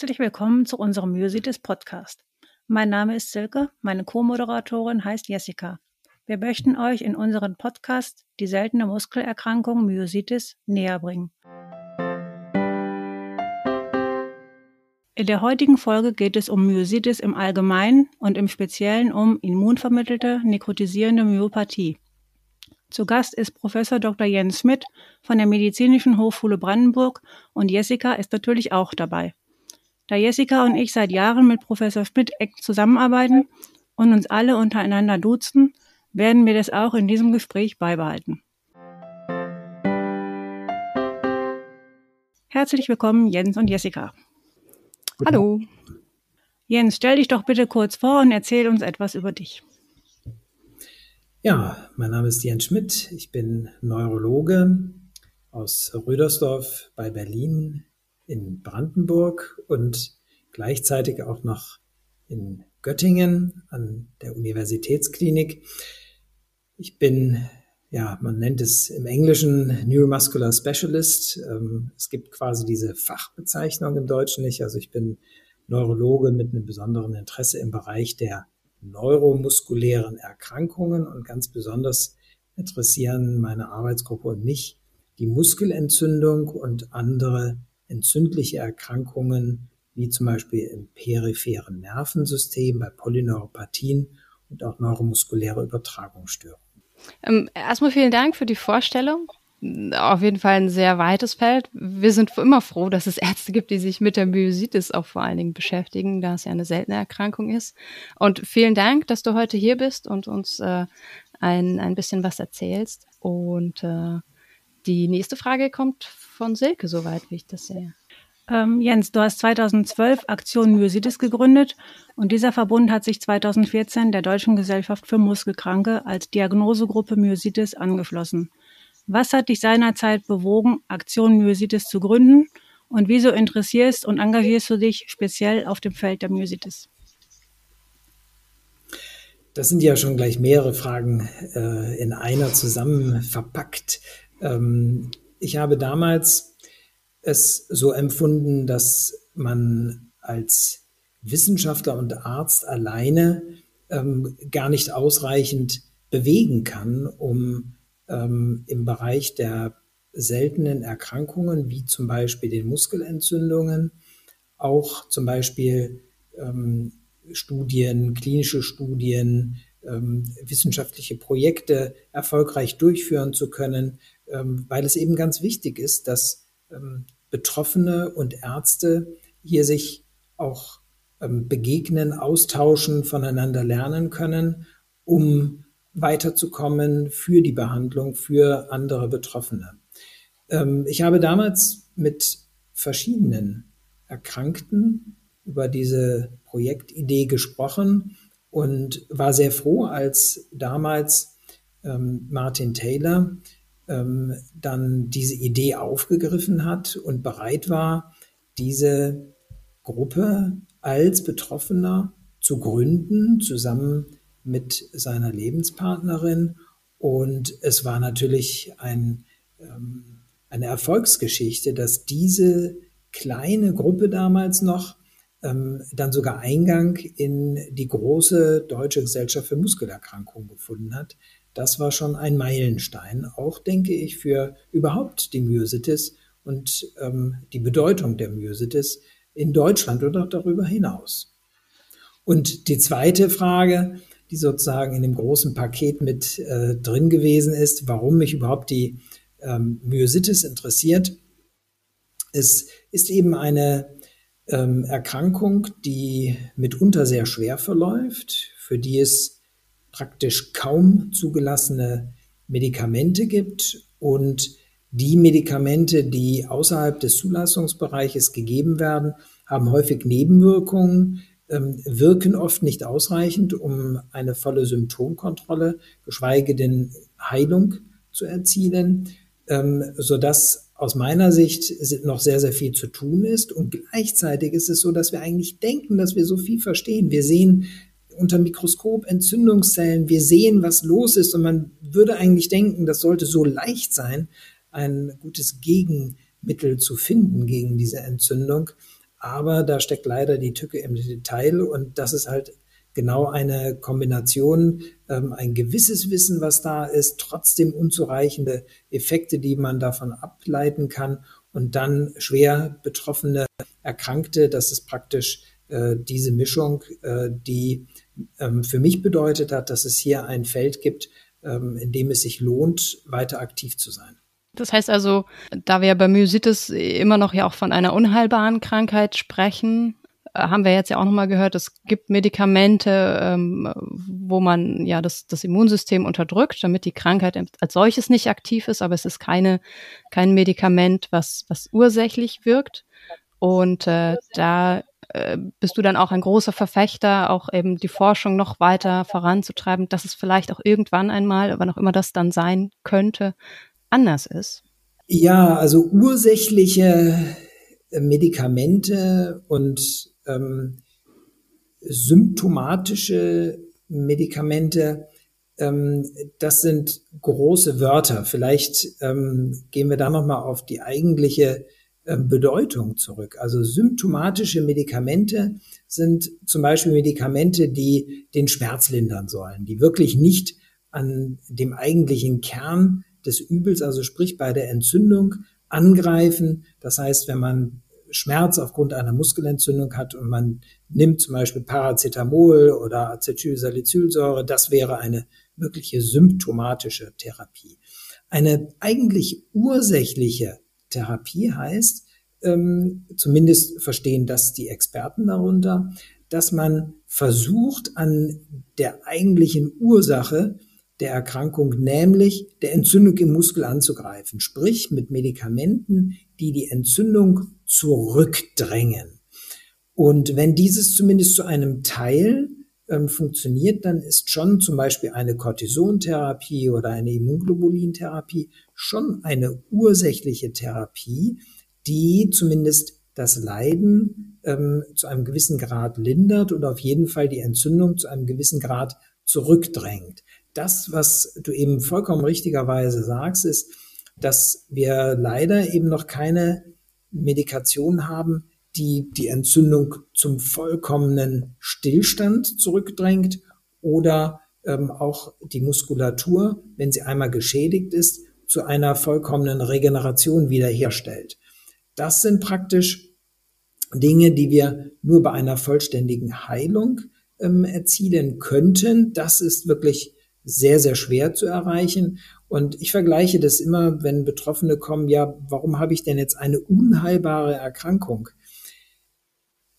Herzlich willkommen zu unserem Myositis Podcast. Mein Name ist Silke, meine Co-Moderatorin heißt Jessica. Wir möchten euch in unserem Podcast die seltene Muskelerkrankung Myositis näher bringen. In der heutigen Folge geht es um Myositis im Allgemeinen und im Speziellen um immunvermittelte nekrotisierende Myopathie. Zu Gast ist Professor Dr. Jens Schmidt von der Medizinischen Hochschule Brandenburg und Jessica ist natürlich auch dabei. Da Jessica und ich seit Jahren mit Professor Schmidt eng zusammenarbeiten und uns alle untereinander duzen, werden wir das auch in diesem Gespräch beibehalten. Herzlich willkommen, Jens und Jessica. Hallo. Jens, stell dich doch bitte kurz vor und erzähl uns etwas über dich. Ja, mein Name ist Jens Schmidt. Ich bin Neurologe aus Rüdersdorf bei Berlin in Brandenburg und gleichzeitig auch noch in Göttingen an der Universitätsklinik. Ich bin, ja, man nennt es im Englischen Neuromuscular Specialist. Ähm, es gibt quasi diese Fachbezeichnung im Deutschen nicht. Also ich bin Neurologe mit einem besonderen Interesse im Bereich der neuromuskulären Erkrankungen und ganz besonders interessieren meine Arbeitsgruppe und mich die Muskelentzündung und andere entzündliche Erkrankungen, wie zum Beispiel im peripheren Nervensystem, bei Polyneuropathien und auch neuromuskuläre Übertragungsstörungen. Ähm, erstmal vielen Dank für die Vorstellung. Auf jeden Fall ein sehr weites Feld. Wir sind immer froh, dass es Ärzte gibt, die sich mit der Myositis auch vor allen Dingen beschäftigen, da es ja eine seltene Erkrankung ist. Und vielen Dank, dass du heute hier bist und uns äh, ein, ein bisschen was erzählst. Und äh, die nächste Frage kommt von Silke, soweit wie ich das sehe. Ähm, Jens, du hast 2012 Aktion Myositis gegründet und dieser Verbund hat sich 2014 der Deutschen Gesellschaft für Muskelkranke als Diagnosegruppe Myositis angeschlossen. Was hat dich seinerzeit bewogen, Aktion Myositis zu gründen und wieso interessierst und engagierst du dich speziell auf dem Feld der Myositis? Das sind ja schon gleich mehrere Fragen äh, in einer zusammen verpackt. Ähm, ich habe damals es so empfunden, dass man als Wissenschaftler und Arzt alleine ähm, gar nicht ausreichend bewegen kann, um ähm, im Bereich der seltenen Erkrankungen, wie zum Beispiel den Muskelentzündungen, auch zum Beispiel ähm, Studien, klinische Studien, ähm, wissenschaftliche Projekte erfolgreich durchführen zu können, weil es eben ganz wichtig ist, dass ähm, Betroffene und Ärzte hier sich auch ähm, begegnen, austauschen, voneinander lernen können, um weiterzukommen für die Behandlung für andere Betroffene. Ich habe damals mit verschiedenen Erkrankten über diese Projektidee gesprochen und war sehr froh, als damals Martin Taylor ähm, dann diese Idee aufgegriffen hat und bereit war, diese Gruppe als Betroffener zu gründen, zusammen mit seiner Lebenspartnerin. Und es war natürlich ein, ähm, eine Erfolgsgeschichte, dass diese kleine Gruppe damals noch ähm, dann sogar Eingang in die große Deutsche Gesellschaft für Muskelerkrankungen gefunden hat, das war schon ein Meilenstein, auch denke ich, für überhaupt die Myositis und ähm, die Bedeutung der Myositis in Deutschland oder darüber hinaus. Und die zweite Frage, die sozusagen in dem großen Paket mit äh, drin gewesen ist, warum mich überhaupt die ähm, Myositis interessiert, ist, ist eben eine ähm, Erkrankung, die mitunter sehr schwer verläuft, für die es praktisch kaum zugelassene Medikamente gibt und die Medikamente, die außerhalb des Zulassungsbereiches gegeben werden, haben häufig Nebenwirkungen, ähm, wirken oft nicht ausreichend, um eine volle Symptomkontrolle, geschweige denn Heilung zu erzielen, ähm, sodass aus meiner Sicht noch sehr, sehr viel zu tun ist. Und gleichzeitig ist es so, dass wir eigentlich denken, dass wir so viel verstehen. Wir sehen unter Mikroskop Entzündungszellen, wir sehen, was los ist und man würde eigentlich denken, das sollte so leicht sein, ein gutes Gegenmittel zu finden gegen diese Entzündung. Aber da steckt leider die Tücke im Detail und das ist halt genau eine Kombination, ähm, ein gewisses Wissen, was da ist, trotzdem unzureichende Effekte, die man davon ableiten kann und dann schwer betroffene Erkrankte. Das ist praktisch äh, diese Mischung, äh, die für mich bedeutet hat, dass es hier ein Feld gibt, ähm, in dem es sich lohnt, weiter aktiv zu sein. Das heißt also, da wir bei Myositis immer noch ja auch von einer unheilbaren Krankheit sprechen, äh, haben wir jetzt ja auch nochmal gehört, es gibt Medikamente, ähm, wo man ja das, das Immunsystem unterdrückt, damit die Krankheit als solches nicht aktiv ist, aber es ist keine, kein Medikament, was, was ursächlich wirkt. Und äh, da äh, bist du dann auch ein großer Verfechter, auch eben die Forschung noch weiter voranzutreiben, dass es vielleicht auch irgendwann einmal, wann auch immer das dann sein könnte, anders ist? Ja, also ursächliche Medikamente und ähm, symptomatische Medikamente, ähm, das sind große Wörter. Vielleicht ähm, gehen wir da nochmal auf die eigentliche Bedeutung zurück. Also symptomatische Medikamente sind zum Beispiel Medikamente, die den Schmerz lindern sollen, die wirklich nicht an dem eigentlichen Kern des Übels, also sprich bei der Entzündung, angreifen. Das heißt, wenn man Schmerz aufgrund einer Muskelentzündung hat und man nimmt zum Beispiel Paracetamol oder Acetylsalicylsäure, das wäre eine wirkliche symptomatische Therapie. Eine eigentlich ursächliche Therapie heißt, ähm, zumindest verstehen das die Experten darunter, dass man versucht, an der eigentlichen Ursache der Erkrankung, nämlich der Entzündung im Muskel anzugreifen, sprich mit Medikamenten, die die Entzündung zurückdrängen. Und wenn dieses zumindest zu einem Teil ähm, funktioniert, dann ist schon zum Beispiel eine Cortisontherapie oder eine Immunglobulintherapie schon eine ursächliche Therapie, die zumindest das Leiden ähm, zu einem gewissen Grad lindert und auf jeden Fall die Entzündung zu einem gewissen Grad zurückdrängt. Das, was du eben vollkommen richtigerweise sagst, ist, dass wir leider eben noch keine Medikation haben, die die Entzündung zum vollkommenen Stillstand zurückdrängt oder ähm, auch die Muskulatur, wenn sie einmal geschädigt ist, zu einer vollkommenen Regeneration wiederherstellt. Das sind praktisch Dinge, die wir nur bei einer vollständigen Heilung ähm, erzielen könnten. Das ist wirklich sehr, sehr schwer zu erreichen. Und ich vergleiche das immer, wenn Betroffene kommen, ja, warum habe ich denn jetzt eine unheilbare Erkrankung?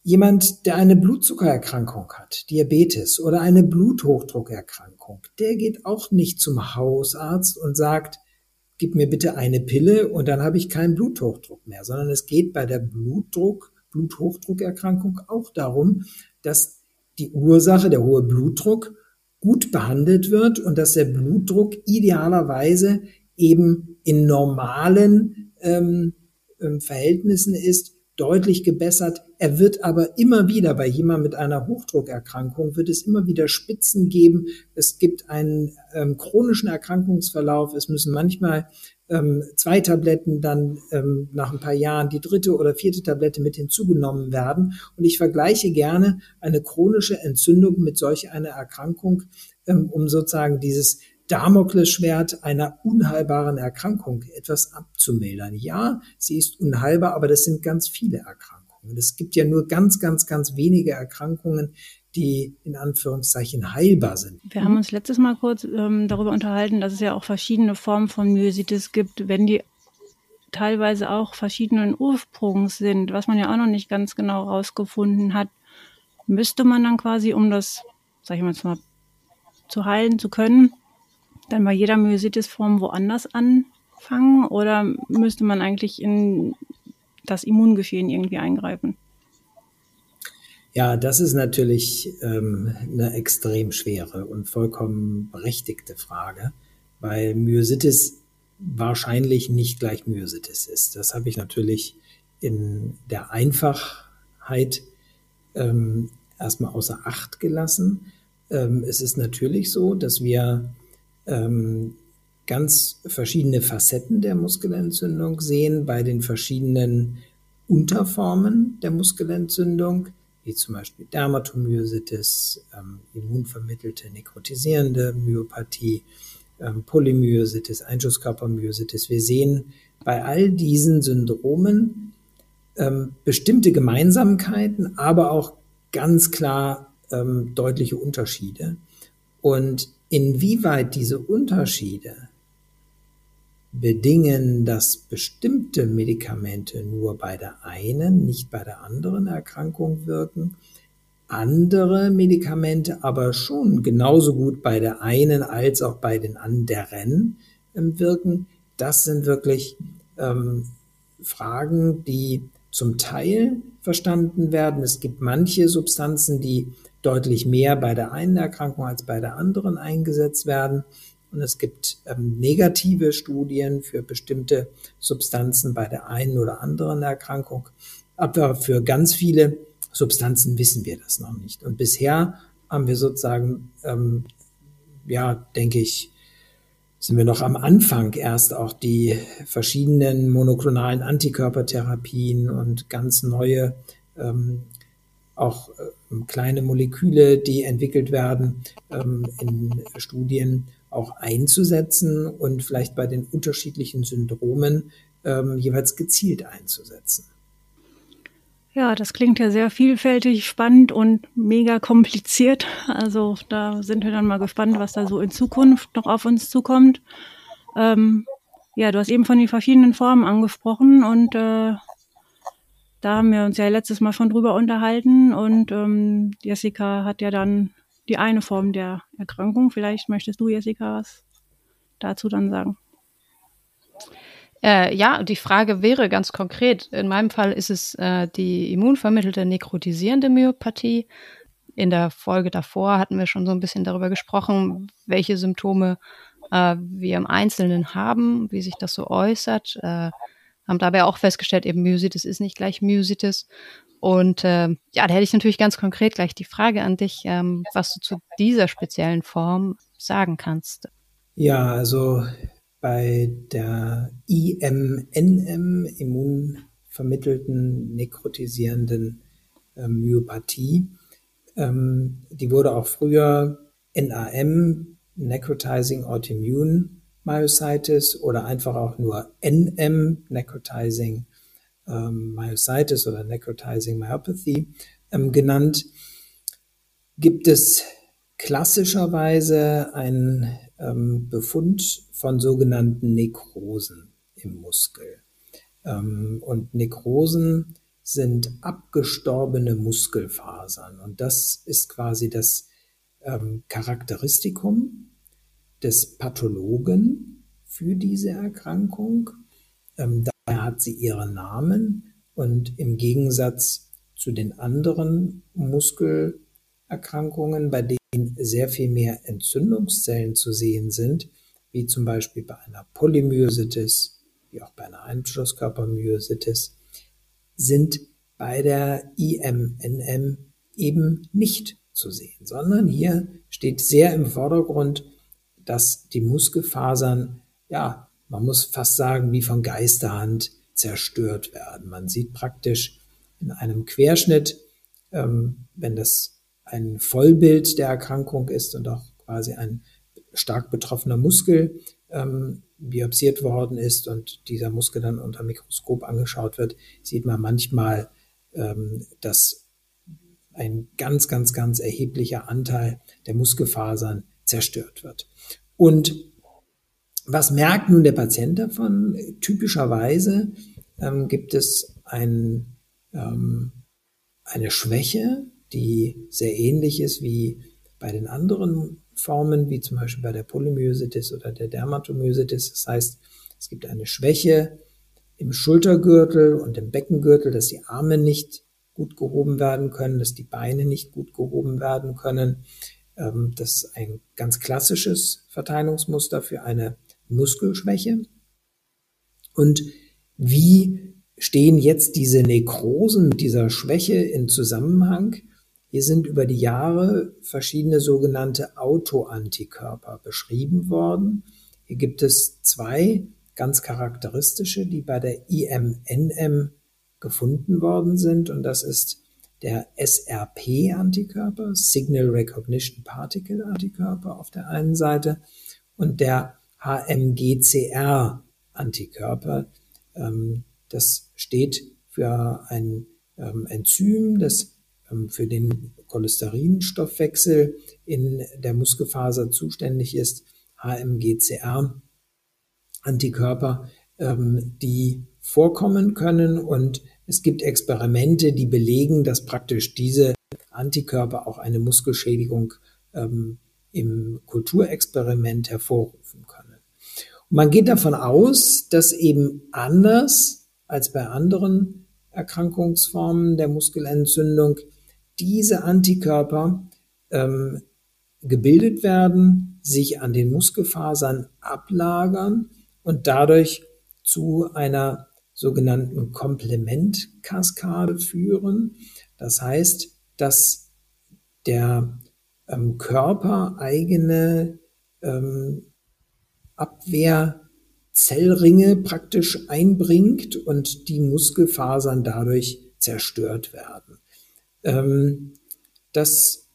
Jemand, der eine Blutzuckererkrankung hat, Diabetes oder eine Bluthochdruckerkrankung, der geht auch nicht zum Hausarzt und sagt, gib mir bitte eine Pille und dann habe ich keinen Bluthochdruck mehr, sondern es geht bei der Blutdruck, Bluthochdruckerkrankung auch darum, dass die Ursache, der hohe Blutdruck, gut behandelt wird und dass der Blutdruck idealerweise eben in normalen ähm, ähm Verhältnissen ist deutlich gebessert. Er wird aber immer wieder bei jemandem mit einer Hochdruckerkrankung wird es immer wieder Spitzen geben. Es gibt einen ähm, chronischen Erkrankungsverlauf. Es müssen manchmal ähm, zwei Tabletten dann ähm, nach ein paar Jahren die dritte oder vierte Tablette mit hinzugenommen werden. Und ich vergleiche gerne eine chronische Entzündung mit solch einer Erkrankung, ähm, um sozusagen dieses Damoklesschwert einer unheilbaren Erkrankung etwas abzumildern. Ja, sie ist unheilbar, aber das sind ganz viele Erkrankungen. Es gibt ja nur ganz, ganz, ganz wenige Erkrankungen, die in Anführungszeichen heilbar sind. Wir haben uns letztes Mal kurz ähm, darüber unterhalten, dass es ja auch verschiedene Formen von Myositis gibt, wenn die teilweise auch verschiedenen Ursprungs sind, was man ja auch noch nicht ganz genau rausgefunden hat, müsste man dann quasi, um das, sag ich mal, zu heilen zu können, dann bei jeder Myositis-Form woanders anfangen oder müsste man eigentlich in das Immungeschehen irgendwie eingreifen? Ja, das ist natürlich ähm, eine extrem schwere und vollkommen berechtigte Frage, weil Myositis wahrscheinlich nicht gleich Myositis ist. Das habe ich natürlich in der Einfachheit ähm, erstmal außer Acht gelassen. Ähm, es ist natürlich so, dass wir ähm, ganz verschiedene Facetten der Muskelentzündung sehen bei den verschiedenen Unterformen der Muskelentzündung, wie zum Beispiel Dermatomyositis, ähm, immunvermittelte nekrotisierende Myopathie, ähm, Polymyositis, Einschusskörpermyositis. Wir sehen bei all diesen Syndromen ähm, bestimmte Gemeinsamkeiten, aber auch ganz klar ähm, deutliche Unterschiede. Und inwieweit diese Unterschiede bedingen, dass bestimmte Medikamente nur bei der einen, nicht bei der anderen Erkrankung wirken, andere Medikamente aber schon genauso gut bei der einen als auch bei den anderen ähm, wirken. Das sind wirklich ähm, Fragen, die zum Teil verstanden werden. Es gibt manche Substanzen, die deutlich mehr bei der einen Erkrankung als bei der anderen eingesetzt werden. Und es gibt ähm, negative Studien für bestimmte Substanzen bei der einen oder anderen Erkrankung. Aber für ganz viele Substanzen wissen wir das noch nicht. Und bisher haben wir sozusagen, ähm, ja, denke ich, sind wir noch am Anfang erst auch die verschiedenen monoklonalen Antikörpertherapien und ganz neue ähm, auch äh, kleine Moleküle, die entwickelt werden, ähm, in Studien auch einzusetzen und vielleicht bei den unterschiedlichen Syndromen ähm, jeweils gezielt einzusetzen. Ja, das klingt ja sehr vielfältig, spannend und mega kompliziert. Also da sind wir dann mal gespannt, was da so in Zukunft noch auf uns zukommt. Ähm, ja, du hast eben von den verschiedenen Formen angesprochen und äh, da haben wir uns ja letztes Mal schon drüber unterhalten und ähm, Jessica hat ja dann die eine Form der Erkrankung. Vielleicht möchtest du, Jessica, was dazu dann sagen. Äh, ja, die Frage wäre ganz konkret. In meinem Fall ist es äh, die immunvermittelte nekrotisierende Myopathie. In der Folge davor hatten wir schon so ein bisschen darüber gesprochen, welche Symptome äh, wir im Einzelnen haben, wie sich das so äußert. Haben dabei auch festgestellt, eben Myositis ist nicht gleich Myositis. Und äh, ja, da hätte ich natürlich ganz konkret gleich die Frage an dich, ähm, was du zu dieser speziellen Form sagen kannst. Ja, also bei der IMNM, immunvermittelten nekrotisierenden äh, Myopathie, ähm, die wurde auch früher NAM, Necrotizing Autoimmune Myositis oder einfach auch nur NM, Necrotizing ähm, Myositis oder Necrotizing Myopathy ähm, genannt, gibt es klassischerweise einen ähm, Befund von sogenannten Nekrosen im Muskel. Ähm, und Nekrosen sind abgestorbene Muskelfasern. Und das ist quasi das ähm, Charakteristikum des Pathologen für diese Erkrankung. Ähm, daher hat sie ihren Namen und im Gegensatz zu den anderen Muskelerkrankungen, bei denen sehr viel mehr Entzündungszellen zu sehen sind, wie zum Beispiel bei einer Polymyositis, wie auch bei einer Einschlusskörpermyositis, sind bei der IMNM eben nicht zu sehen, sondern hier steht sehr im Vordergrund dass die Muskelfasern, ja, man muss fast sagen, wie von Geisterhand zerstört werden. Man sieht praktisch in einem Querschnitt, ähm, wenn das ein Vollbild der Erkrankung ist und auch quasi ein stark betroffener Muskel ähm, biopsiert worden ist und dieser Muskel dann unter Mikroskop angeschaut wird, sieht man manchmal, ähm, dass ein ganz, ganz, ganz erheblicher Anteil der Muskelfasern zerstört wird. Und was merkt nun der Patient davon? Typischerweise ähm, gibt es ein, ähm, eine Schwäche, die sehr ähnlich ist wie bei den anderen Formen, wie zum Beispiel bei der Polymyositis oder der Dermatomyositis. Das heißt, es gibt eine Schwäche im Schultergürtel und im Beckengürtel, dass die Arme nicht gut gehoben werden können, dass die Beine nicht gut gehoben werden können. Ähm, das ist ein ganz klassisches Verteilungsmuster für eine Muskelschwäche. Und wie stehen jetzt diese Nekrosen mit dieser Schwäche in Zusammenhang? Hier sind über die Jahre verschiedene sogenannte Autoantikörper beschrieben worden. Hier gibt es zwei ganz charakteristische, die bei der IMNM gefunden worden sind. Und das ist der SRP-Antikörper, Signal Recognition Particle Antikörper auf der einen Seite und der HMGCR-Antikörper. Ähm, das steht für ein ähm, Enzym, das ähm, für den Cholesterinstoffwechsel in der Muskelfaser zuständig ist, HMGCR. Antikörper, die vorkommen können und es gibt Experimente, die belegen, dass praktisch diese Antikörper auch eine Muskelschädigung ähm, im Kulturexperiment hervorrufen können. Und man geht davon aus, dass eben anders als bei anderen Erkrankungsformen der Muskelentzündung diese Antikörper ähm, gebildet werden, sich an den Muskelfasern ablagern und dadurch zu einer sogenannten Komplementkaskade führen. Das heißt, dass der ähm, Körper eigene ähm, Abwehrzellringe praktisch einbringt und die Muskelfasern dadurch zerstört werden. Ähm, das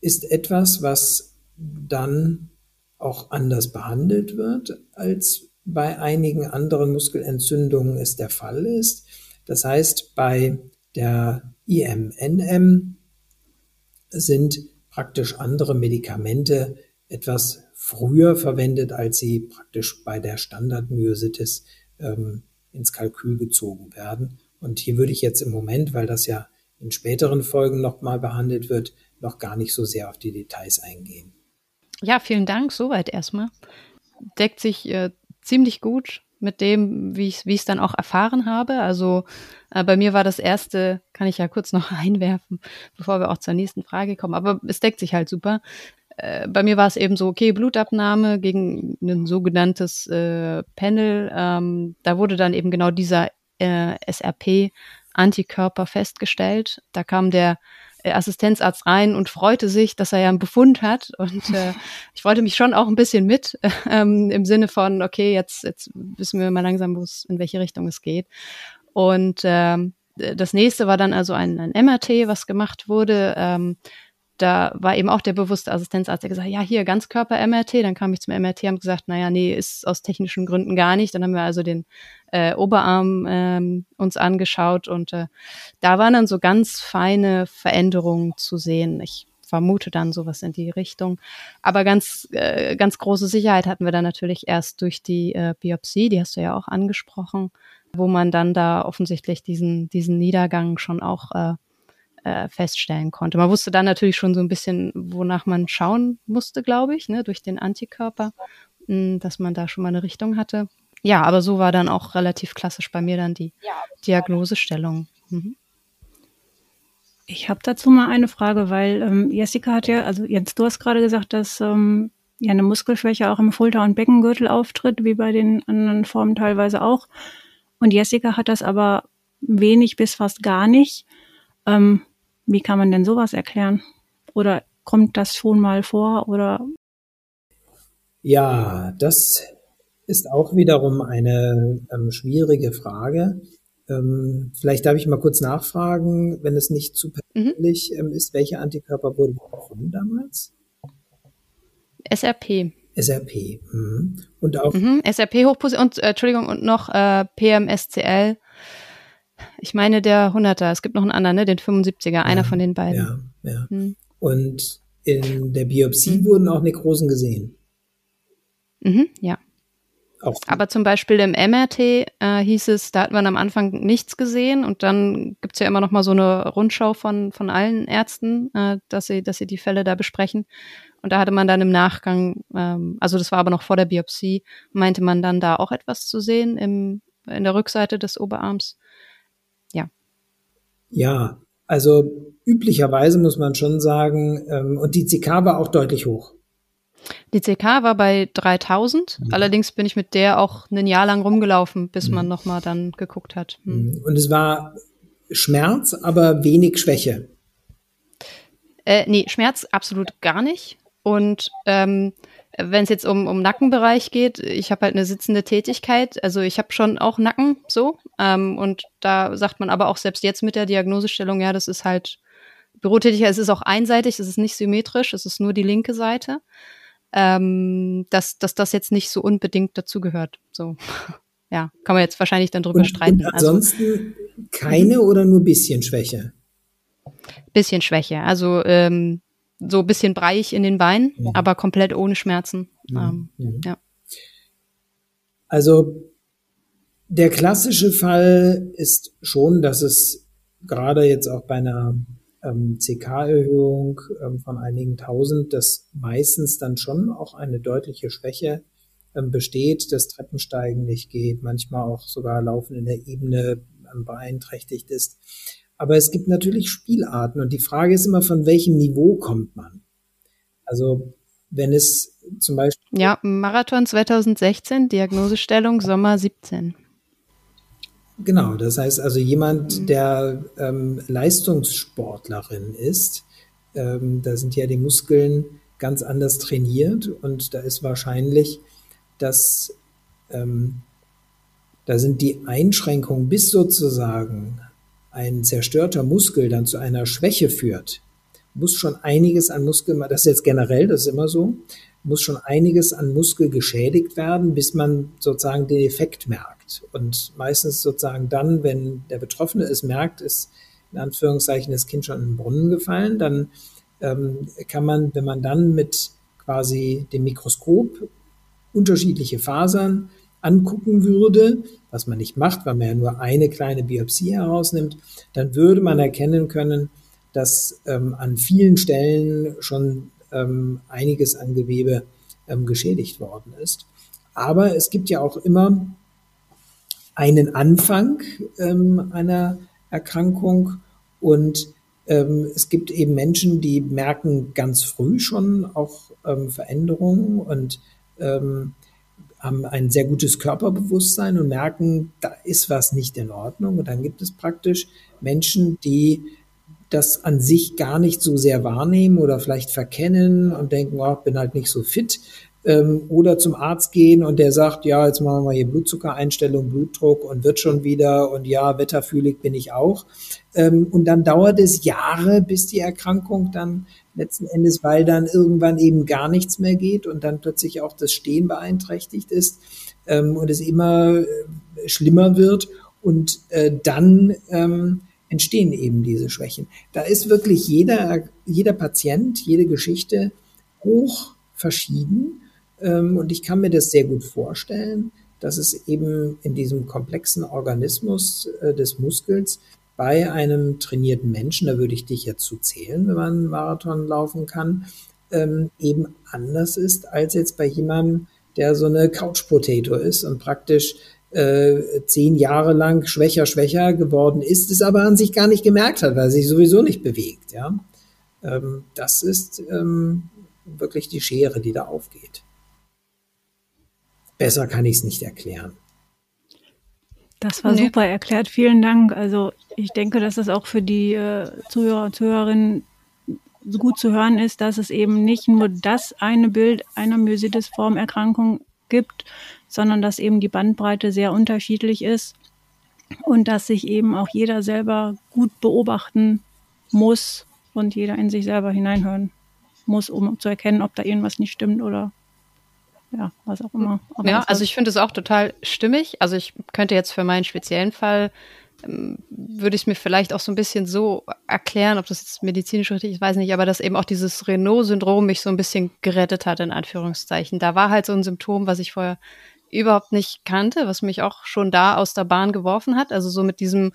ist etwas, was dann auch anders behandelt wird als bei einigen anderen Muskelentzündungen es der Fall ist. Das heißt, bei der IMNM sind praktisch andere Medikamente etwas früher verwendet, als sie praktisch bei der Standardmyositis ähm, ins Kalkül gezogen werden. Und hier würde ich jetzt im Moment, weil das ja in späteren Folgen nochmal behandelt wird, noch gar nicht so sehr auf die Details eingehen. Ja, vielen Dank. Soweit erstmal. Deckt sich äh, ziemlich gut mit dem, wie ich es dann auch erfahren habe. Also äh, bei mir war das erste, kann ich ja kurz noch einwerfen, bevor wir auch zur nächsten Frage kommen. Aber es deckt sich halt super. Äh, bei mir war es eben so, okay, Blutabnahme gegen ein sogenanntes äh, Panel. Ähm, da wurde dann eben genau dieser äh, SRP-Antikörper festgestellt. Da kam der Assistenzarzt rein und freute sich, dass er ja einen Befund hat. Und äh, ich wollte mich schon auch ein bisschen mit, ähm, im Sinne von, okay, jetzt, jetzt wissen wir mal langsam, wo es, in welche Richtung es geht. Und ähm, das nächste war dann also ein, ein MRT, was gemacht wurde. Ähm, da war eben auch der bewusste Assistenzarzt, der gesagt, ja, hier Ganzkörper-MRT. Dann kam ich zum MRT, haben gesagt, naja, nee, ist aus technischen Gründen gar nicht. Dann haben wir also den äh, Oberarm ähm, uns angeschaut und äh, da waren dann so ganz feine Veränderungen zu sehen. Ich vermute dann sowas in die Richtung. Aber ganz, äh, ganz große Sicherheit hatten wir dann natürlich erst durch die äh, Biopsie, die hast du ja auch angesprochen, wo man dann da offensichtlich diesen, diesen Niedergang schon auch äh, äh, feststellen konnte. Man wusste dann natürlich schon so ein bisschen, wonach man schauen musste, glaube ich, ne, durch den Antikörper, mh, hm, dass man da schon mal eine Richtung hatte. Ja, aber so war dann auch relativ klassisch bei mir dann die ja, Diagnosestellung. Mhm. Ich habe dazu mal eine Frage, weil ähm, Jessica hat ja, also Jens, du hast gerade gesagt, dass ähm, ja eine Muskelschwäche auch im Schulter- und Beckengürtel auftritt, wie bei den anderen Formen teilweise auch. Und Jessica hat das aber wenig bis fast gar nicht. Ähm, wie kann man denn sowas erklären? Oder kommt das schon mal vor oder? Ja, das ist auch wiederum eine ähm, schwierige Frage. Ähm, vielleicht darf ich mal kurz nachfragen, wenn es nicht zu persönlich mhm. ähm, ist, welche Antikörper wurden gefunden damals? SRP. SRP. Mhm. Und auch mhm. SRP Hochposition und äh, Entschuldigung und noch äh, PMSCL ich meine der 100er, es gibt noch einen anderen, ne? den 75er, einer von den beiden. Ja, ja. Hm. Und in der Biopsie hm. wurden auch Nekrosen gesehen. Mhm, ja. Auch Aber zum Beispiel im MRT äh, hieß es, da hat man am Anfang nichts gesehen und dann gibt's ja immer noch mal so eine Rundschau von, von allen Ärzten, äh, dass, sie, dass sie die Fälle da besprechen. Und da hatte man dann im Nachgang, ähm, also das war aber noch vor der Biopsie, meinte man dann da auch etwas zu sehen im, in der Rückseite des Oberarms. Ja, also üblicherweise muss man schon sagen, ähm, und die CK war auch deutlich hoch. Die CK war bei 3000. Mhm. Allerdings bin ich mit der auch ein Jahr lang rumgelaufen, bis mhm. man nochmal dann geguckt hat. Mhm. mhm. Und es war Schmerz, aber wenig Schwäche. Äh, nee, Schmerz absolut gar nicht. Und ähm, wenn es jetzt um, um Nackenbereich geht, ich habe halt eine sitzende Tätigkeit, also ich habe schon auch Nacken so. Ähm, und da sagt man aber auch selbst jetzt mit der Diagnosestellung, ja, das ist halt Bürotätigkeit, es ist auch einseitig, es ist nicht symmetrisch, es ist nur die linke Seite. Ähm, dass, dass das jetzt nicht so unbedingt dazugehört. So. Ja, kann man jetzt wahrscheinlich dann drüber und, streiten. Und also ansonsten also, keine oder nur bisschen Schwäche? Bisschen Schwäche. Also ähm, so ein bisschen breich in den Beinen, mhm. aber komplett ohne Schmerzen. Mhm. Ähm, mhm. Ja. Also der klassische Fall ist schon, dass es gerade jetzt auch bei einer ähm, CK-Erhöhung ähm, von einigen tausend, dass meistens dann schon auch eine deutliche Schwäche ähm, besteht, das Treppensteigen nicht geht, manchmal auch sogar Laufen in der Ebene ähm, beeinträchtigt ist. Aber es gibt natürlich Spielarten und die Frage ist immer, von welchem Niveau kommt man? Also wenn es zum Beispiel. Ja, Marathon 2016, Diagnosestellung Sommer 17. Genau, das heißt also jemand, mhm. der ähm, Leistungssportlerin ist, ähm, da sind ja die Muskeln ganz anders trainiert und da ist wahrscheinlich, dass ähm, da sind die Einschränkungen bis sozusagen ein zerstörter Muskel dann zu einer Schwäche führt, muss schon einiges an Muskel, das ist jetzt generell, das ist immer so, muss schon einiges an Muskel geschädigt werden, bis man sozusagen den Effekt merkt. Und meistens sozusagen dann, wenn der Betroffene es merkt, ist in Anführungszeichen das Kind schon in den Brunnen gefallen, dann ähm, kann man, wenn man dann mit quasi dem Mikroskop unterschiedliche Fasern angucken würde, was man nicht macht, weil man ja nur eine kleine Biopsie herausnimmt, dann würde man erkennen können, dass ähm, an vielen Stellen schon ähm, einiges an Gewebe ähm, geschädigt worden ist. Aber es gibt ja auch immer einen Anfang ähm, einer Erkrankung und ähm, es gibt eben Menschen, die merken ganz früh schon auch ähm, Veränderungen und ähm, haben ein sehr gutes Körperbewusstsein und merken, da ist was nicht in Ordnung. Und dann gibt es praktisch Menschen, die das an sich gar nicht so sehr wahrnehmen oder vielleicht verkennen und denken, oh, bin halt nicht so fit. Ähm, oder zum Arzt gehen und der sagt, ja, jetzt machen wir hier Blutzuckereinstellung, Blutdruck und wird schon wieder und ja, wetterfühlig bin ich auch. Ähm, und dann dauert es Jahre, bis die Erkrankung dann letzten Endes, weil dann irgendwann eben gar nichts mehr geht und dann plötzlich auch das Stehen beeinträchtigt ist ähm, und es immer äh, schlimmer wird und äh, dann ähm, entstehen eben diese Schwächen. Da ist wirklich jeder, jeder Patient, jede Geschichte hoch verschieden ähm, und ich kann mir das sehr gut vorstellen, dass es eben in diesem komplexen Organismus äh, des Muskels bei einem trainierten Menschen, da würde ich dich jetzt zu zählen, wenn man einen Marathon laufen kann, ähm, eben anders ist als jetzt bei jemandem, der so eine Couch Potato ist und praktisch äh, zehn Jahre lang schwächer, schwächer geworden ist, es aber an sich gar nicht gemerkt hat, weil er sich sowieso nicht bewegt. Ja, ähm, das ist ähm, wirklich die Schere, die da aufgeht. Besser kann ich es nicht erklären. Das war nee. super erklärt. Vielen Dank. Also ich denke, dass es auch für die äh, Zuhörer und Zuhörerinnen so gut zu hören ist, dass es eben nicht nur das eine Bild einer Myositis-Formerkrankung gibt, sondern dass eben die Bandbreite sehr unterschiedlich ist und dass sich eben auch jeder selber gut beobachten muss und jeder in sich selber hineinhören muss, um zu erkennen, ob da irgendwas nicht stimmt oder ja, was auch immer. Aber ja, also ich finde es auch total stimmig. Also ich könnte jetzt für meinen speziellen Fall, ähm, würde ich es mir vielleicht auch so ein bisschen so erklären, ob das jetzt medizinisch richtig ist, weiß nicht, aber dass eben auch dieses Renault-Syndrom mich so ein bisschen gerettet hat, in Anführungszeichen. Da war halt so ein Symptom, was ich vorher überhaupt nicht kannte, was mich auch schon da aus der Bahn geworfen hat. Also so mit diesem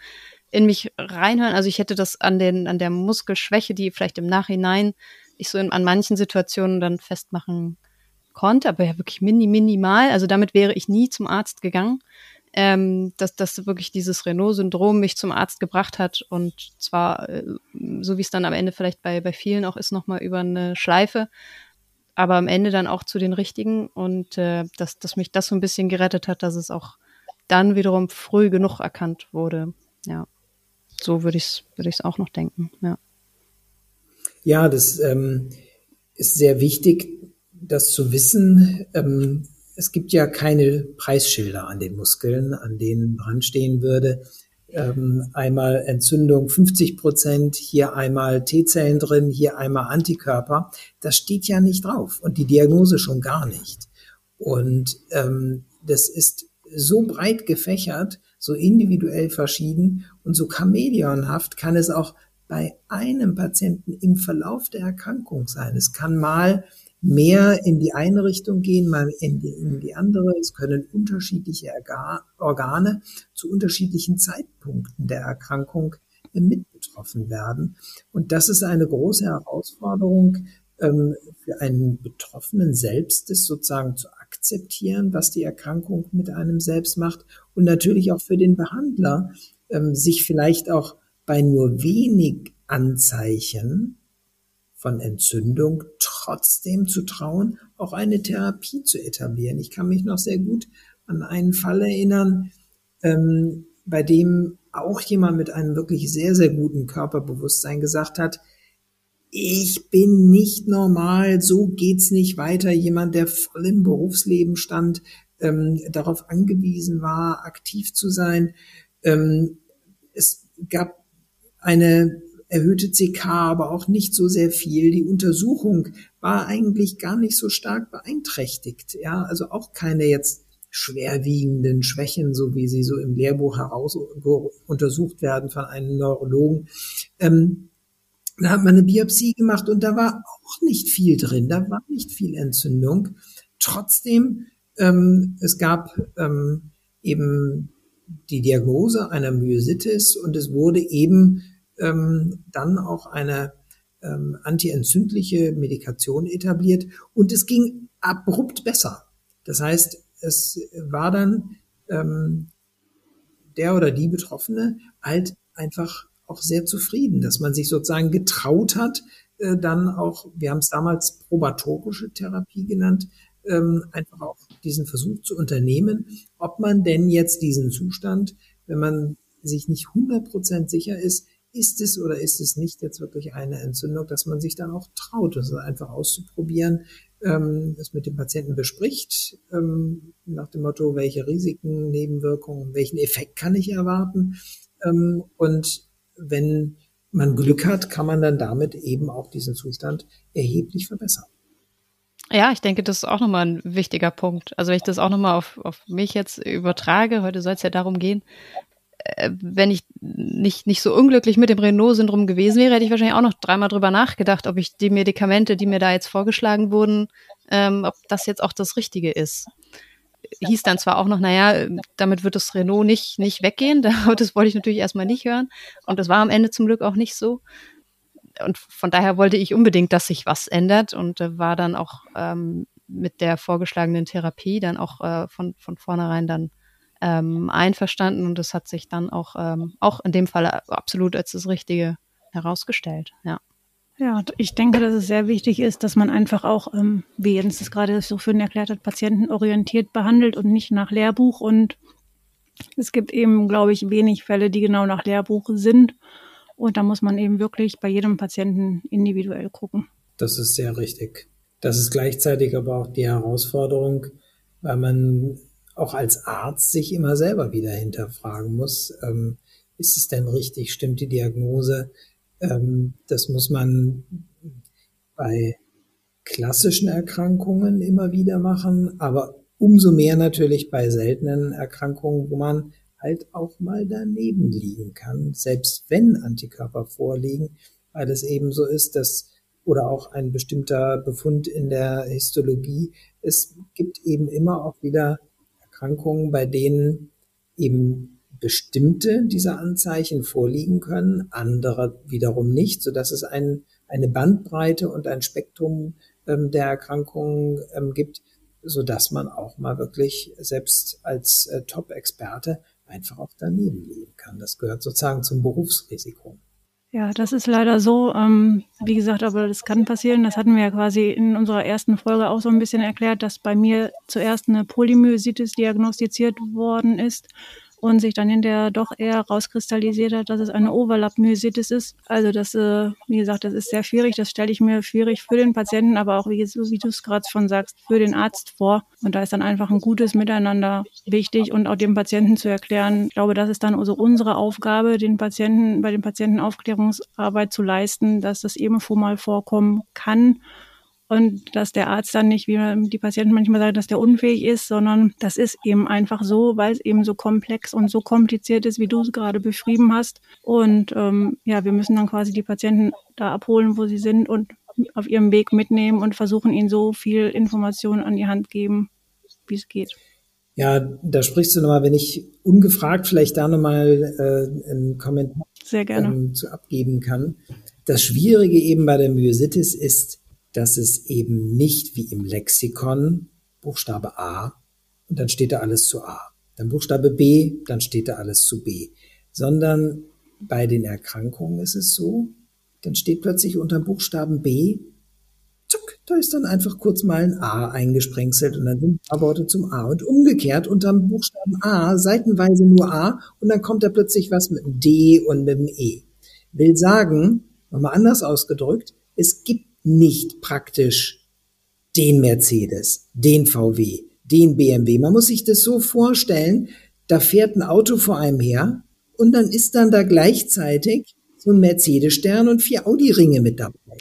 in mich reinhören. Also ich hätte das an den, an der Muskelschwäche, die vielleicht im Nachhinein ich so in, an manchen Situationen dann festmachen konnte, aber ja wirklich mini, minimal. Also damit wäre ich nie zum Arzt gegangen. Ähm, dass, dass wirklich dieses Renault-Syndrom mich zum Arzt gebracht hat und zwar, äh, so wie es dann am Ende vielleicht bei, bei vielen auch ist, nochmal über eine Schleife, aber am Ende dann auch zu den richtigen und äh, dass, dass mich das so ein bisschen gerettet hat, dass es auch dann wiederum früh genug erkannt wurde. Ja, so würde ich es würde auch noch denken, ja. Ja, das ähm, ist sehr wichtig, das zu wissen, ähm, es gibt ja keine Preisschilder an den Muskeln, an denen dran stehen würde, ähm, einmal Entzündung 50 Prozent, hier einmal T-Zellen drin, hier einmal Antikörper. Das steht ja nicht drauf und die Diagnose schon gar nicht. Und ähm, das ist so breit gefächert, so individuell verschieden und so chameleonhaft kann es auch bei einem Patienten im Verlauf der Erkrankung sein. Es kann mal mehr in die eine Richtung gehen, mal in die, in die andere. Es können unterschiedliche Organe zu unterschiedlichen Zeitpunkten der Erkrankung mit betroffen werden. Und das ist eine große Herausforderung ähm, für einen Betroffenen selbst, das sozusagen zu akzeptieren, was die Erkrankung mit einem selbst macht und natürlich auch für den Behandler, ähm, sich vielleicht auch bei nur wenig Anzeichen von Entzündung trotzdem zu trauen, auch eine Therapie zu etablieren. Ich kann mich noch sehr gut an einen Fall erinnern, ähm, bei dem auch jemand mit einem wirklich sehr, sehr guten Körperbewusstsein gesagt hat, ich bin nicht normal, so geht's nicht weiter. Jemand, der voll im Berufsleben stand, ähm, darauf angewiesen war, aktiv zu sein. Ähm, es gab eine erhöhte CK, aber auch nicht so sehr viel. Die Untersuchung war eigentlich gar nicht so stark beeinträchtigt. Ja, also auch keine jetzt schwerwiegenden Schwächen, so wie sie so im Lehrbuch heraus untersucht werden von einem Neurologen. Ähm, da hat man eine Biopsie gemacht und da war auch nicht viel drin, da war nicht viel Entzündung. Trotzdem, ähm, es gab ähm, eben die Diagnose einer Myositis und es wurde eben ähm, dann auch eine ähm, antientzündliche Medikation etabliert und es ging abrupt besser. Das heißt, es war dann ähm, der oder die Betroffene halt einfach auch sehr zufrieden, dass man sich sozusagen getraut hat, äh, dann auch, wir haben es damals probatorische Therapie genannt, ähm, einfach auch diesen Versuch zu unternehmen, ob man denn jetzt diesen Zustand, wenn man sich nicht 100% sicher ist, ist es oder ist es nicht jetzt wirklich eine Entzündung, dass man sich dann auch traut, das einfach auszuprobieren, ähm, das mit dem Patienten bespricht, ähm, nach dem Motto, welche Risiken, Nebenwirkungen, welchen Effekt kann ich erwarten. Ähm, und wenn man Glück hat, kann man dann damit eben auch diesen Zustand erheblich verbessern. Ja, ich denke, das ist auch nochmal ein wichtiger Punkt. Also wenn ich das auch nochmal auf, auf mich jetzt übertrage, heute soll es ja darum gehen, wenn ich nicht, nicht so unglücklich mit dem Renault-Syndrom gewesen wäre, hätte ich wahrscheinlich auch noch dreimal drüber nachgedacht, ob ich die Medikamente, die mir da jetzt vorgeschlagen wurden, ähm, ob das jetzt auch das Richtige ist. Hieß dann zwar auch noch, naja, damit wird das Renault nicht, nicht weggehen, das wollte ich natürlich erstmal nicht hören. Und das war am Ende zum Glück auch nicht so. Und von daher wollte ich unbedingt, dass sich was ändert und äh, war dann auch ähm, mit der vorgeschlagenen Therapie dann auch äh, von, von vornherein dann ähm, einverstanden und das hat sich dann auch, ähm, auch in dem Fall absolut als das Richtige herausgestellt, ja. Ja, ich denke, dass es sehr wichtig ist, dass man einfach auch, ähm, wie Jens das gerade so schön erklärt hat, patientenorientiert behandelt und nicht nach Lehrbuch. Und es gibt eben, glaube ich, wenig Fälle, die genau nach Lehrbuch sind. Und da muss man eben wirklich bei jedem Patienten individuell gucken. Das ist sehr richtig. Das ist gleichzeitig aber auch die Herausforderung, weil man auch als Arzt sich immer selber wieder hinterfragen muss, ähm, ist es denn richtig, stimmt die Diagnose? Ähm, das muss man bei klassischen Erkrankungen immer wieder machen, aber umso mehr natürlich bei seltenen Erkrankungen, wo man halt auch mal daneben liegen kann, selbst wenn Antikörper vorliegen, weil es eben so ist, dass oder auch ein bestimmter Befund in der Histologie, es gibt eben immer auch wieder Erkrankungen, bei denen eben bestimmte dieser Anzeichen vorliegen können, andere wiederum nicht, so dass es ein, eine Bandbreite und ein Spektrum ähm, der Erkrankungen ähm, gibt, so dass man auch mal wirklich selbst als äh, Top-Experte einfach auch daneben liegen kann. Das gehört sozusagen zum Berufsrisiko. Ja, das ist leider so. Ähm, wie gesagt, aber das kann passieren. Das hatten wir ja quasi in unserer ersten Folge auch so ein bisschen erklärt, dass bei mir zuerst eine Polymyositis diagnostiziert worden ist und sich dann hinterher doch eher rauskristallisiert hat, dass es eine Overlap-Myositis ist. Also das, äh, wie gesagt, das ist sehr schwierig. Das stelle ich mir schwierig für den Patienten, aber auch, wie, wie du es gerade schon sagst, für den Arzt vor. Und da ist dann einfach ein gutes Miteinander wichtig und auch dem Patienten zu erklären. Ich glaube, das ist dann also unsere Aufgabe, den Patienten, bei den Patienten Aufklärungsarbeit zu leisten, dass das eben schon mal vorkommen kann und dass der Arzt dann nicht, wie die Patienten manchmal sagen, dass der unfähig ist, sondern das ist eben einfach so, weil es eben so komplex und so kompliziert ist, wie du es gerade beschrieben hast. Und ähm, ja, wir müssen dann quasi die Patienten da abholen, wo sie sind und auf ihrem Weg mitnehmen und versuchen, ihnen so viel Information an die Hand geben, wie es geht. Ja, da sprichst du nochmal, wenn ich ungefragt vielleicht da nochmal äh, einen Kommentar Sehr gerne. Ähm, zu abgeben kann. Das Schwierige eben bei der Myositis ist, dass es eben nicht wie im Lexikon Buchstabe A und dann steht da alles zu A. Dann Buchstabe B, dann steht da alles zu B. Sondern bei den Erkrankungen ist es so, dann steht plötzlich unter Buchstaben B, zack, da ist dann einfach kurz mal ein A eingesprengselt und dann sind ein paar Worte zum A. Und umgekehrt unter dem Buchstaben A seitenweise nur A und dann kommt da plötzlich was mit einem D und mit einem E. Will sagen, nochmal anders ausgedrückt, es gibt nicht praktisch den Mercedes, den VW, den BMW. Man muss sich das so vorstellen, da fährt ein Auto vor einem her und dann ist dann da gleichzeitig so ein Mercedes-Stern und vier Audi-Ringe mit dabei.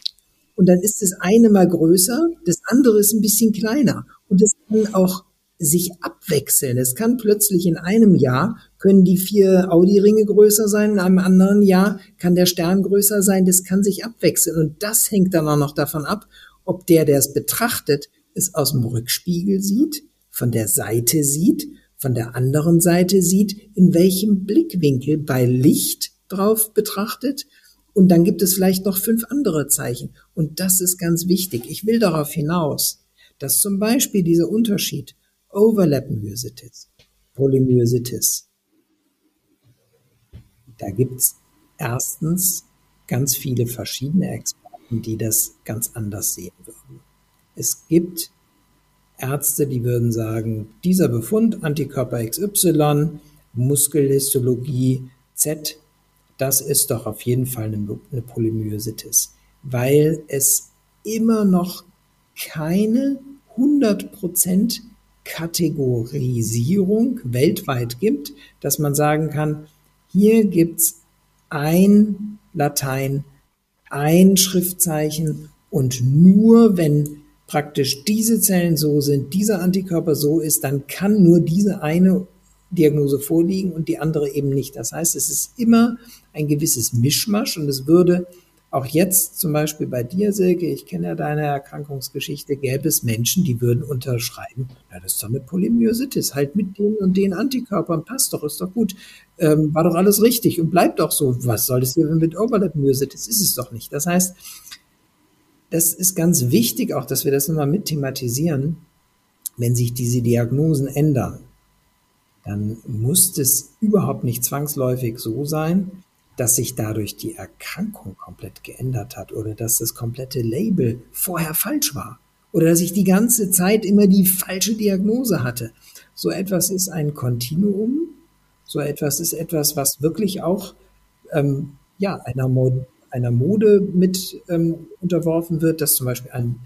Und dann ist das eine mal größer, das andere ist ein bisschen kleiner. Und es kann auch sich abwechseln. Es kann plötzlich in einem Jahr können die vier Audi-Ringe größer sein, in einem anderen Jahr kann der Stern größer sein. Das kann sich abwechseln. Und das hängt dann auch noch davon ab, ob der, der es betrachtet, es aus dem Rückspiegel sieht, von der Seite sieht, von der anderen Seite sieht, in welchem Blickwinkel bei Licht drauf betrachtet. Und dann gibt es vielleicht noch fünf andere Zeichen. Und das ist ganz wichtig. Ich will darauf hinaus, dass zum Beispiel dieser Unterschied Overlap-Myositis, Polymyositis. Da gibt's erstens ganz viele verschiedene Experten, die das ganz anders sehen würden. Es gibt Ärzte, die würden sagen, dieser Befund, Antikörper XY, Muskelhistologie Z, das ist doch auf jeden Fall eine, eine Polymyositis, weil es immer noch keine 100% Kategorisierung weltweit gibt, dass man sagen kann, hier gibt's ein Latein, ein Schriftzeichen und nur wenn praktisch diese Zellen so sind, dieser Antikörper so ist, dann kann nur diese eine Diagnose vorliegen und die andere eben nicht. Das heißt, es ist immer ein gewisses Mischmasch und es würde auch jetzt zum Beispiel bei dir, Silke, ich kenne ja deine Erkrankungsgeschichte, gäbe es Menschen, die würden unterschreiben, ja, das ist doch eine Polymyositis, halt mit den und den Antikörpern, passt doch, ist doch gut, ähm, war doch alles richtig und bleibt doch so. Was soll das hier mit Overlap-Myositis? Ist es doch nicht. Das heißt, das ist ganz wichtig auch, dass wir das nochmal mit thematisieren, wenn sich diese Diagnosen ändern, dann muss es überhaupt nicht zwangsläufig so sein, dass sich dadurch die Erkrankung komplett geändert hat oder dass das komplette Label vorher falsch war oder dass ich die ganze Zeit immer die falsche Diagnose hatte. So etwas ist ein Kontinuum, so etwas ist etwas, was wirklich auch ähm, ja, einer, Mod einer Mode mit ähm, unterworfen wird, dass zum Beispiel ein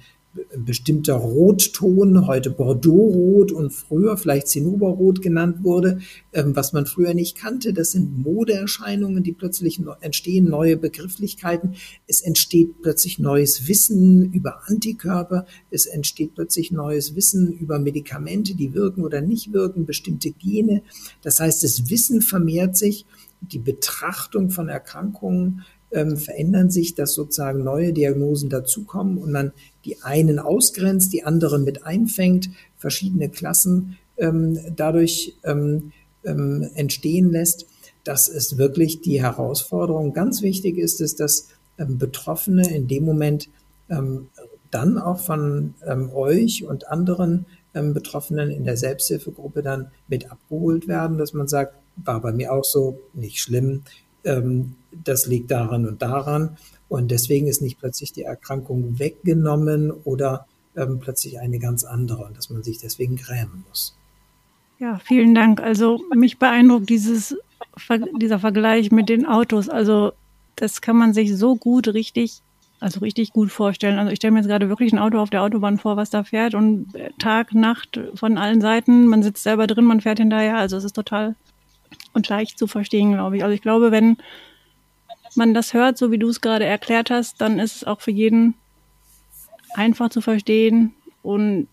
bestimmter Rotton, heute Bordeaux-Rot und früher vielleicht Zinnoberrot genannt wurde, ähm, was man früher nicht kannte. Das sind Modeerscheinungen, die plötzlich entstehen, neue Begrifflichkeiten. Es entsteht plötzlich neues Wissen über Antikörper. Es entsteht plötzlich neues Wissen über Medikamente, die wirken oder nicht wirken, bestimmte Gene. Das heißt, das Wissen vermehrt sich. Die Betrachtung von Erkrankungen ähm, verändern sich, dass sozusagen neue Diagnosen dazukommen und man die einen ausgrenzt, die anderen mit einfängt, verschiedene Klassen ähm, dadurch ähm, ähm, entstehen lässt. Das ist wirklich die Herausforderung. Ganz wichtig ist es, dass ähm, Betroffene in dem Moment ähm, dann auch von ähm, euch und anderen Betroffenen in der Selbsthilfegruppe dann mit abgeholt werden, dass man sagt, war bei mir auch so, nicht schlimm, das liegt daran und daran. Und deswegen ist nicht plötzlich die Erkrankung weggenommen oder ähm, plötzlich eine ganz andere und dass man sich deswegen grämen muss. Ja, vielen Dank. Also mich beeindruckt dieses, dieser Vergleich mit den Autos. Also das kann man sich so gut richtig, also richtig gut vorstellen. Also ich stelle mir jetzt gerade wirklich ein Auto auf der Autobahn vor, was da fährt und Tag, Nacht von allen Seiten. Man sitzt selber drin, man fährt hinterher. Also es ist total und leicht zu verstehen, glaube ich. Also ich glaube, wenn man das hört, so wie du es gerade erklärt hast, dann ist es auch für jeden einfach zu verstehen und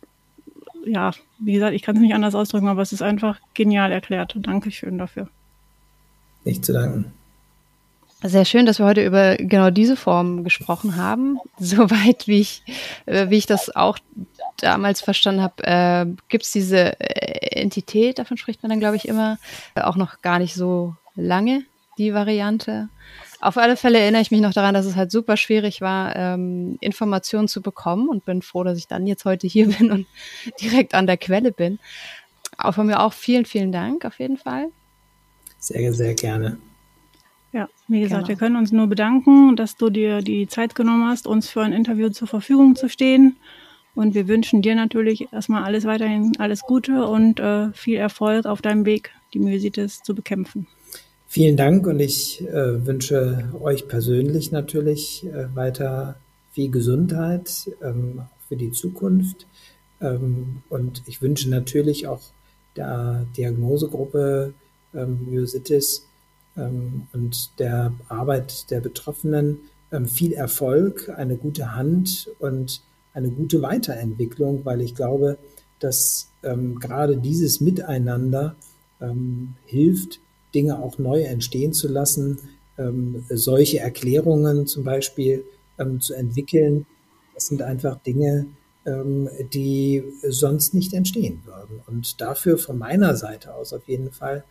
ja, wie gesagt, ich kann es nicht anders ausdrücken, aber es ist einfach genial erklärt. Dankeschön dafür. Nicht zu danken. Sehr schön, dass wir heute über genau diese Form gesprochen haben. Soweit wie ich, äh, wie ich das auch damals verstanden habe, äh, gibt es diese äh, Entität, davon spricht man dann, glaube ich, immer, auch noch gar nicht so lange, die Variante. Auf alle Fälle erinnere ich mich noch daran, dass es halt super schwierig war, ähm, Informationen zu bekommen und bin froh, dass ich dann jetzt heute hier bin und direkt an der Quelle bin. Auch von mir auch vielen, vielen Dank auf jeden Fall. Sehr, sehr gerne. Ja, wie gesagt, genau. wir können uns nur bedanken, dass du dir die Zeit genommen hast, uns für ein Interview zur Verfügung zu stehen. Und wir wünschen dir natürlich erstmal alles weiterhin alles Gute und äh, viel Erfolg auf deinem Weg, die Myositis zu bekämpfen. Vielen Dank und ich äh, wünsche euch persönlich natürlich äh, weiter viel Gesundheit ähm, für die Zukunft. Ähm, und ich wünsche natürlich auch der Diagnosegruppe ähm, Myositis ähm, und der Arbeit der Betroffenen ähm, viel Erfolg, eine gute Hand und eine gute Weiterentwicklung, weil ich glaube, dass ähm, gerade dieses Miteinander hilft, Dinge auch neu entstehen zu lassen, ähm, solche Erklärungen zum Beispiel ähm, zu entwickeln. Das sind einfach Dinge, ähm, die sonst nicht entstehen würden. Und dafür von meiner Seite aus auf jeden Fall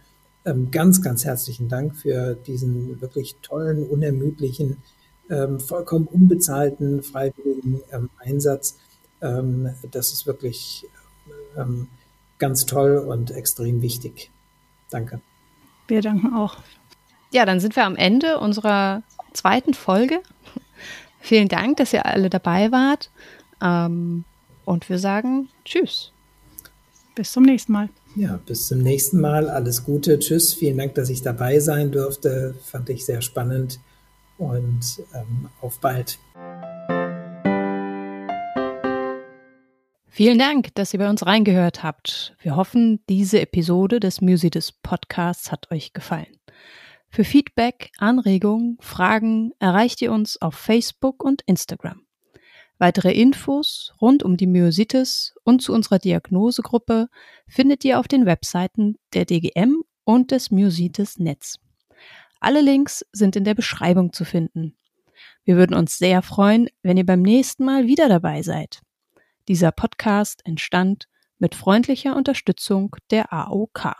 ähm, ganz, ganz herzlichen Dank für diesen wirklich tollen, unermüdlichen, ähm, vollkommen unbezahlten, freiwilligen ähm, Einsatz. das ist wirklich ganz toll und extrem wichtig. Danke. Wir danken auch. Ja, dann sind wir am Ende unserer zweiten Folge. Vielen Dank, dass ihr alle dabei wart. Ähm, und wir sagen Tschüss. Bis zum nächsten Mal. Ja, bis zum nächsten Mal. Alles Gute. Tschüss. Vielen Dank, dass ich dabei sein durfte. Fand ich sehr spannend. Und ähm, auf bald. Vielen Dank, dass ihr bei uns reingehört habt. Wir hoffen, diese Episode des Musides Podcasts hat euch gefallen. Für Feedback, Anregungen, Fragen erreicht ihr uns auf Facebook und Instagram. Weitere Infos rund um die Myositis und zu unserer Diagnosegruppe findet ihr auf den Webseiten der DGM und des Myositis Netz. Alle Links sind in der Beschreibung zu finden. Wir würden uns sehr freuen, wenn ihr beim nächsten Mal wieder dabei seid. Dieser Podcast entstand mit freundlicher Unterstützung der AOK.